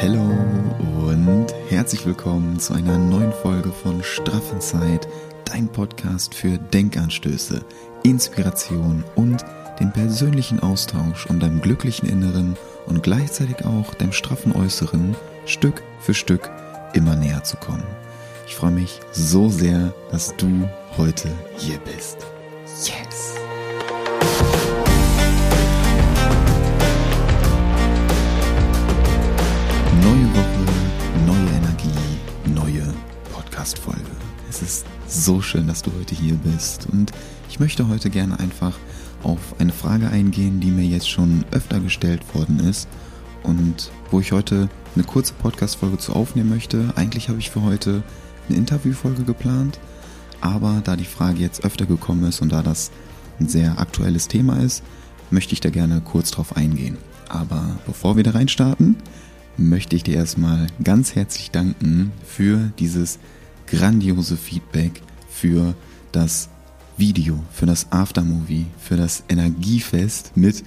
Hallo und herzlich willkommen zu einer neuen Folge von Straffenzeit, dein Podcast für Denkanstöße, Inspiration und den persönlichen Austausch, um deinem glücklichen Inneren und gleichzeitig auch deinem straffen Äußeren Stück für Stück immer näher zu kommen. Ich freue mich so sehr, dass du heute hier bist. Yes! Neue Woche, neue Energie, neue Podcast-Folge. Es ist so schön, dass du heute hier bist und ich möchte heute gerne einfach auf eine Frage eingehen, die mir jetzt schon öfter gestellt worden ist und wo ich heute eine kurze Podcast-Folge zu aufnehmen möchte. Eigentlich habe ich für heute eine Interviewfolge geplant, aber da die Frage jetzt öfter gekommen ist und da das ein sehr aktuelles Thema ist, möchte ich da gerne kurz drauf eingehen. Aber bevor wir da reinstarten, möchte ich dir erstmal ganz herzlich danken für dieses grandiose Feedback, für das Video, für das Aftermovie, für das Energiefest mit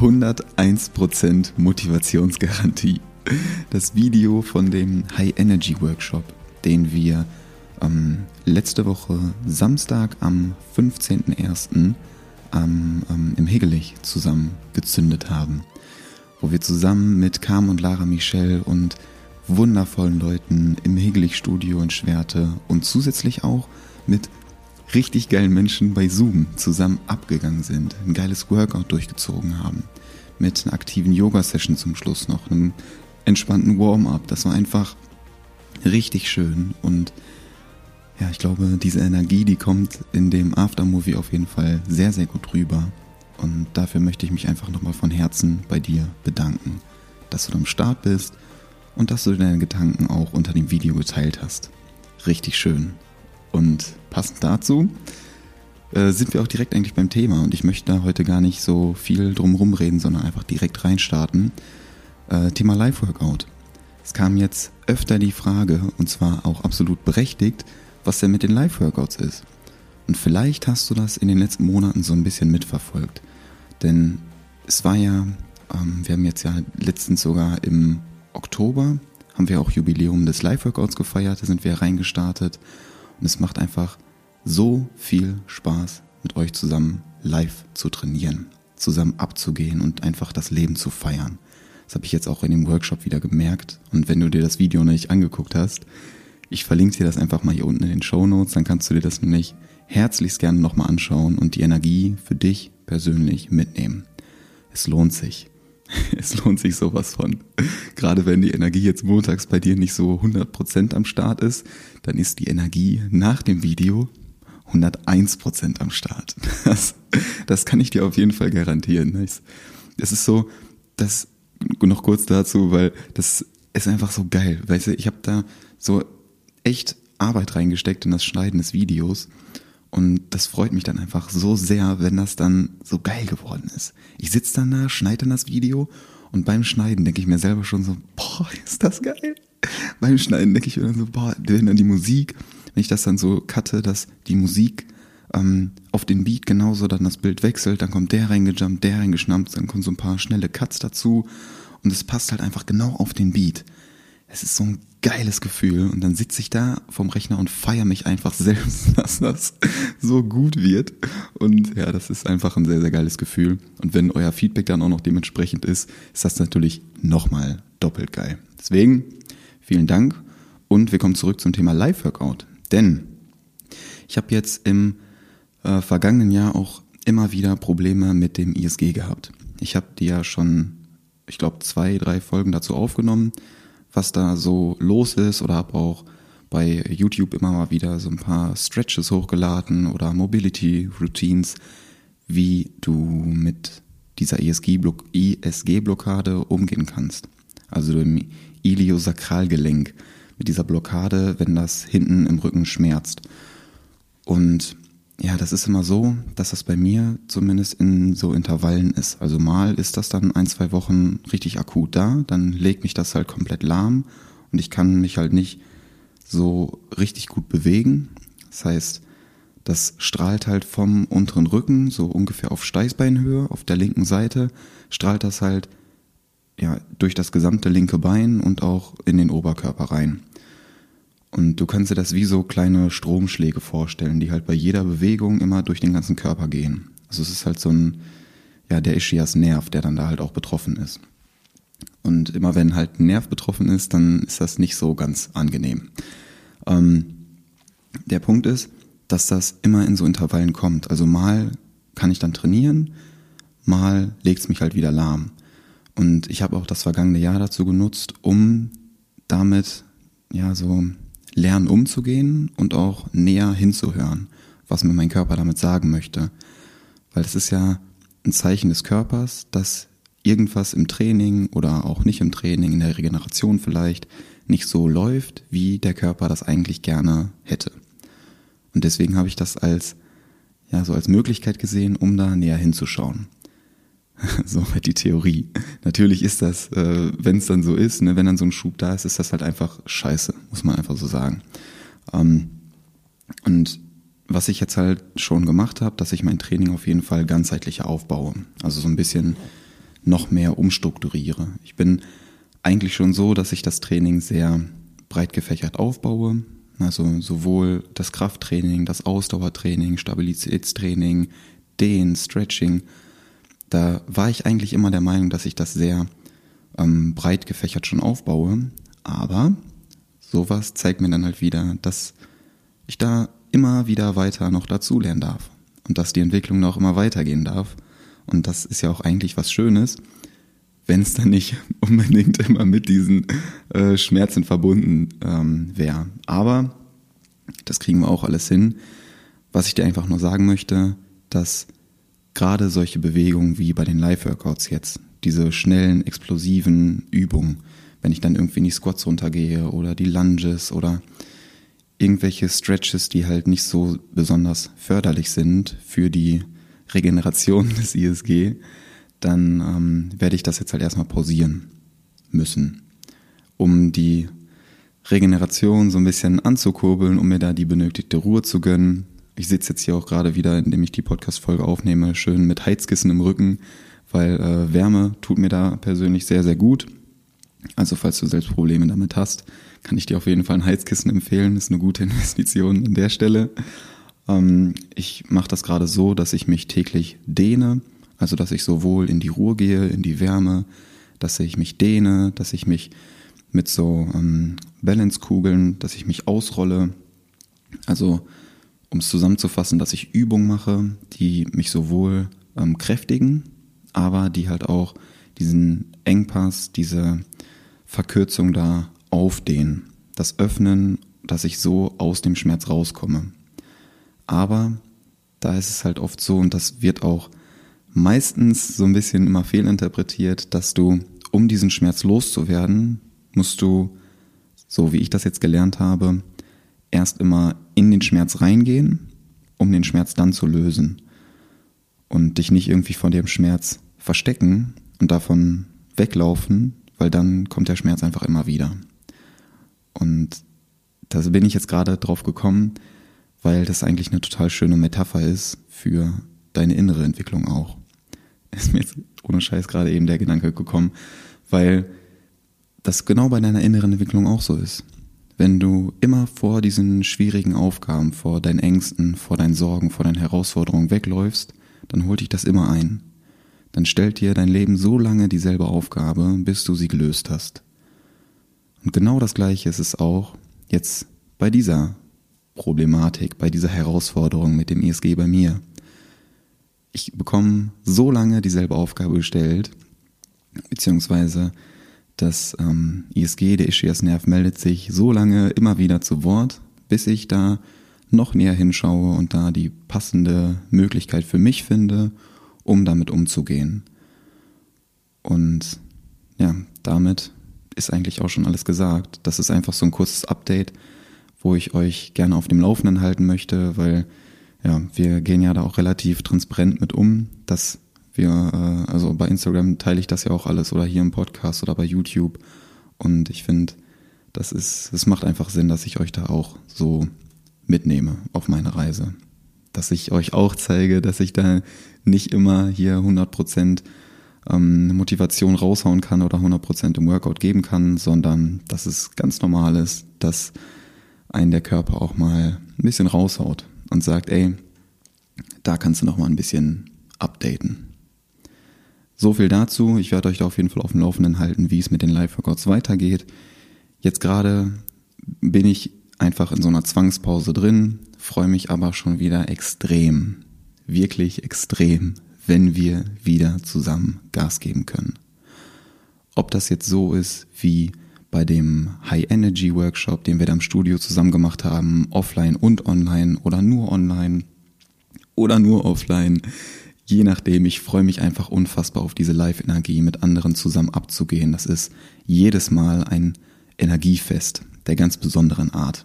101% Motivationsgarantie. Das Video von dem High Energy Workshop, den wir ähm, letzte Woche Samstag am 15.01. Ähm, ähm, im Hegelich zusammen gezündet haben wo wir zusammen mit Carmen und Lara Michel und wundervollen Leuten im Hegelich-Studio in Schwerte und zusätzlich auch mit richtig geilen Menschen bei Zoom zusammen abgegangen sind, ein geiles Workout durchgezogen haben, mit einer aktiven Yoga-Session zum Schluss noch, einem entspannten Warm-up. Das war einfach richtig schön und ja, ich glaube, diese Energie, die kommt in dem Aftermovie auf jeden Fall sehr, sehr gut rüber. Und dafür möchte ich mich einfach nochmal von Herzen bei dir bedanken, dass du am Start bist und dass du deine Gedanken auch unter dem Video geteilt hast. Richtig schön. Und passend dazu äh, sind wir auch direkt eigentlich beim Thema und ich möchte da heute gar nicht so viel drumherum reden, sondern einfach direkt reinstarten. Äh, Thema Live-Workout. Es kam jetzt öfter die Frage, und zwar auch absolut berechtigt, was denn mit den Live-Workouts ist. Und vielleicht hast du das in den letzten Monaten so ein bisschen mitverfolgt. Denn es war ja, ähm, wir haben jetzt ja letztens sogar im Oktober, haben wir auch Jubiläum des Live-Workouts gefeiert, da sind wir reingestartet. Und es macht einfach so viel Spaß, mit euch zusammen live zu trainieren, zusammen abzugehen und einfach das Leben zu feiern. Das habe ich jetzt auch in dem Workshop wieder gemerkt. Und wenn du dir das Video noch nicht angeguckt hast, ich verlinke dir das einfach mal hier unten in den Show Notes, dann kannst du dir das nämlich herzlichst gerne nochmal anschauen und die Energie für dich persönlich mitnehmen. Es lohnt sich. Es lohnt sich sowas von. Gerade wenn die Energie jetzt montags bei dir nicht so 100% am Start ist, dann ist die Energie nach dem Video 101% am Start. Das, das kann ich dir auf jeden Fall garantieren. Es ist so, das noch kurz dazu, weil das ist einfach so geil. Weißt du, ich habe da so echt Arbeit reingesteckt in das Schneiden des Videos und das freut mich dann einfach so sehr, wenn das dann so geil geworden ist. Ich sitze dann da, schneide dann das Video und beim Schneiden denke ich mir selber schon so, boah, ist das geil. Beim Schneiden denke ich mir dann so, boah, wenn dann die Musik, wenn ich das dann so cutte, dass die Musik ähm, auf den Beat genauso dann das Bild wechselt, dann kommt der reingejumpt, der reingeschnappt, dann kommen so ein paar schnelle Cuts dazu und es passt halt einfach genau auf den Beat. Es ist so ein geiles Gefühl und dann sitze ich da vom Rechner und feiere mich einfach selbst, dass das so gut wird. Und ja, das ist einfach ein sehr, sehr geiles Gefühl. Und wenn euer Feedback dann auch noch dementsprechend ist, ist das natürlich nochmal doppelt geil. Deswegen vielen Dank und wir kommen zurück zum Thema Live-Workout. Denn ich habe jetzt im äh, vergangenen Jahr auch immer wieder Probleme mit dem ISG gehabt. Ich habe die ja schon, ich glaube, zwei, drei Folgen dazu aufgenommen was da so los ist oder habe auch bei YouTube immer mal wieder so ein paar Stretches hochgeladen oder Mobility Routines, wie du mit dieser ISG-Blockade umgehen kannst. Also dem Iliosakralgelenk mit dieser Blockade, wenn das hinten im Rücken schmerzt. Und ja, das ist immer so, dass das bei mir zumindest in so Intervallen ist. Also mal ist das dann ein, zwei Wochen richtig akut da, dann legt mich das halt komplett lahm und ich kann mich halt nicht so richtig gut bewegen. Das heißt, das strahlt halt vom unteren Rücken, so ungefähr auf Steißbeinhöhe, auf der linken Seite, strahlt das halt ja, durch das gesamte linke Bein und auch in den Oberkörper rein. Und du kannst dir das wie so kleine Stromschläge vorstellen, die halt bei jeder Bewegung immer durch den ganzen Körper gehen. Also es ist halt so ein, ja, der Ischias-Nerv, der dann da halt auch betroffen ist. Und immer wenn halt ein Nerv betroffen ist, dann ist das nicht so ganz angenehm. Ähm, der Punkt ist, dass das immer in so Intervallen kommt. Also mal kann ich dann trainieren, mal legt es mich halt wieder lahm. Und ich habe auch das vergangene Jahr dazu genutzt, um damit ja so lernen umzugehen und auch näher hinzuhören, was mir mein Körper damit sagen möchte. Weil es ist ja ein Zeichen des Körpers, dass irgendwas im Training oder auch nicht im Training, in der Regeneration vielleicht, nicht so läuft, wie der Körper das eigentlich gerne hätte. Und deswegen habe ich das als, ja, so als Möglichkeit gesehen, um da näher hinzuschauen. so halt die Theorie. Natürlich ist das, äh, wenn es dann so ist, ne, wenn dann so ein Schub da ist, ist das halt einfach scheiße, muss man einfach so sagen. Ähm, und was ich jetzt halt schon gemacht habe, dass ich mein Training auf jeden Fall ganzheitlicher aufbaue. Also so ein bisschen noch mehr umstrukturiere. Ich bin eigentlich schon so, dass ich das Training sehr breit gefächert aufbaue. Also sowohl das Krafttraining, das Ausdauertraining, Stabilitätstraining, den Stretching. Da war ich eigentlich immer der Meinung, dass ich das sehr ähm, breit gefächert schon aufbaue. Aber sowas zeigt mir dann halt wieder, dass ich da immer wieder weiter noch dazulernen darf. Und dass die Entwicklung noch immer weitergehen darf. Und das ist ja auch eigentlich was Schönes, wenn es dann nicht unbedingt immer mit diesen äh, Schmerzen verbunden ähm, wäre. Aber das kriegen wir auch alles hin. Was ich dir einfach nur sagen möchte, dass gerade solche Bewegungen wie bei den Live-Workouts jetzt, diese schnellen, explosiven Übungen, wenn ich dann irgendwie in die Squats runtergehe oder die Lunges oder irgendwelche Stretches, die halt nicht so besonders förderlich sind für die Regeneration des ISG, dann ähm, werde ich das jetzt halt erstmal pausieren müssen, um die Regeneration so ein bisschen anzukurbeln, um mir da die benötigte Ruhe zu gönnen. Ich sitze jetzt hier auch gerade wieder, indem ich die Podcast-Folge aufnehme, schön mit Heizkissen im Rücken, weil äh, Wärme tut mir da persönlich sehr, sehr gut. Also falls du selbst Probleme damit hast, kann ich dir auf jeden Fall ein Heizkissen empfehlen. Ist eine gute Investition an der Stelle. Ähm, ich mache das gerade so, dass ich mich täglich dehne also, dass ich sowohl in die Ruhe gehe, in die Wärme, dass ich mich dehne, dass ich mich mit so ähm, Balance-Kugeln, dass ich mich ausrolle. Also, um es zusammenzufassen, dass ich Übungen mache, die mich sowohl ähm, kräftigen, aber die halt auch diesen Engpass, diese Verkürzung da aufdehnen. Das Öffnen, dass ich so aus dem Schmerz rauskomme. Aber da ist es halt oft so, und das wird auch meistens so ein bisschen immer fehlinterpretiert, dass du, um diesen Schmerz loszuwerden, musst du, so wie ich das jetzt gelernt habe, erst immer in den Schmerz reingehen, um den Schmerz dann zu lösen. Und dich nicht irgendwie von dem Schmerz verstecken und davon weglaufen, weil dann kommt der Schmerz einfach immer wieder. Und da bin ich jetzt gerade drauf gekommen, weil das eigentlich eine total schöne Metapher ist für deine innere Entwicklung auch. Ist mir jetzt ohne Scheiß gerade eben der Gedanke gekommen, weil das genau bei deiner inneren Entwicklung auch so ist. Wenn du immer vor diesen schwierigen Aufgaben, vor deinen Ängsten, vor deinen Sorgen, vor deinen Herausforderungen wegläufst, dann holt dich das immer ein. Dann stellt dir dein Leben so lange dieselbe Aufgabe, bis du sie gelöst hast. Und genau das Gleiche ist es auch jetzt bei dieser Problematik, bei dieser Herausforderung mit dem ISG bei mir ich bekomme so lange dieselbe Aufgabe gestellt, beziehungsweise das ähm, ISG, der Ischias-Nerv, meldet sich so lange immer wieder zu Wort, bis ich da noch näher hinschaue und da die passende Möglichkeit für mich finde, um damit umzugehen. Und ja, damit ist eigentlich auch schon alles gesagt. Das ist einfach so ein kurzes Update, wo ich euch gerne auf dem Laufenden halten möchte, weil ja, wir gehen ja da auch relativ transparent mit um, dass wir, äh, also bei Instagram teile ich das ja auch alles oder hier im Podcast oder bei YouTube. Und ich finde, das ist, es macht einfach Sinn, dass ich euch da auch so mitnehme auf meine Reise. Dass ich euch auch zeige, dass ich da nicht immer hier 100 Prozent ähm, Motivation raushauen kann oder 100% im Workout geben kann, sondern dass es ganz normal ist, dass einen der Körper auch mal ein bisschen raushaut und sagt, ey, da kannst du noch mal ein bisschen updaten. So viel dazu. Ich werde euch da auf jeden Fall auf dem Laufenden halten, wie es mit den Live-Workouts weitergeht. Jetzt gerade bin ich einfach in so einer Zwangspause drin, freue mich aber schon wieder extrem, wirklich extrem, wenn wir wieder zusammen Gas geben können. Ob das jetzt so ist wie bei dem High Energy Workshop, den wir da im Studio zusammen gemacht haben, offline und online oder nur online oder nur offline, je nachdem, ich freue mich einfach unfassbar auf diese Live-Energie mit anderen zusammen abzugehen. Das ist jedes Mal ein Energiefest der ganz besonderen Art.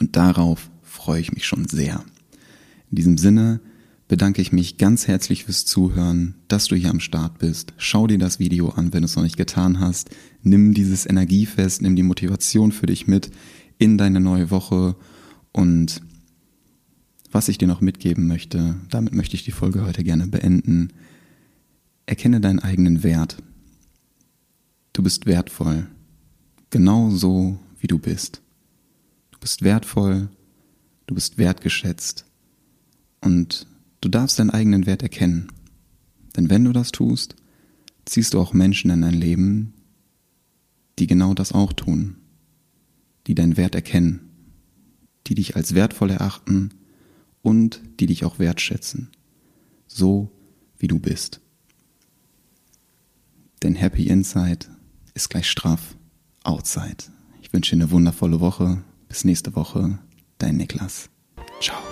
Und darauf freue ich mich schon sehr. In diesem Sinne bedanke ich mich ganz herzlich fürs Zuhören, dass du hier am Start bist. Schau dir das Video an, wenn du es noch nicht getan hast. Nimm dieses Energiefest, nimm die Motivation für dich mit in deine neue Woche. Und was ich dir noch mitgeben möchte, damit möchte ich die Folge heute gerne beenden. Erkenne deinen eigenen Wert. Du bist wertvoll. Genau so, wie du bist. Du bist wertvoll, du bist wertgeschätzt und du darfst deinen eigenen Wert erkennen. Denn wenn du das tust, ziehst du auch Menschen in dein Leben, die genau das auch tun, die deinen Wert erkennen, die dich als wertvoll erachten und die dich auch wertschätzen, so wie du bist. Denn Happy Inside ist gleich straff Outside. Ich wünsche dir eine wundervolle Woche. Bis nächste Woche. Dein Niklas. Ciao.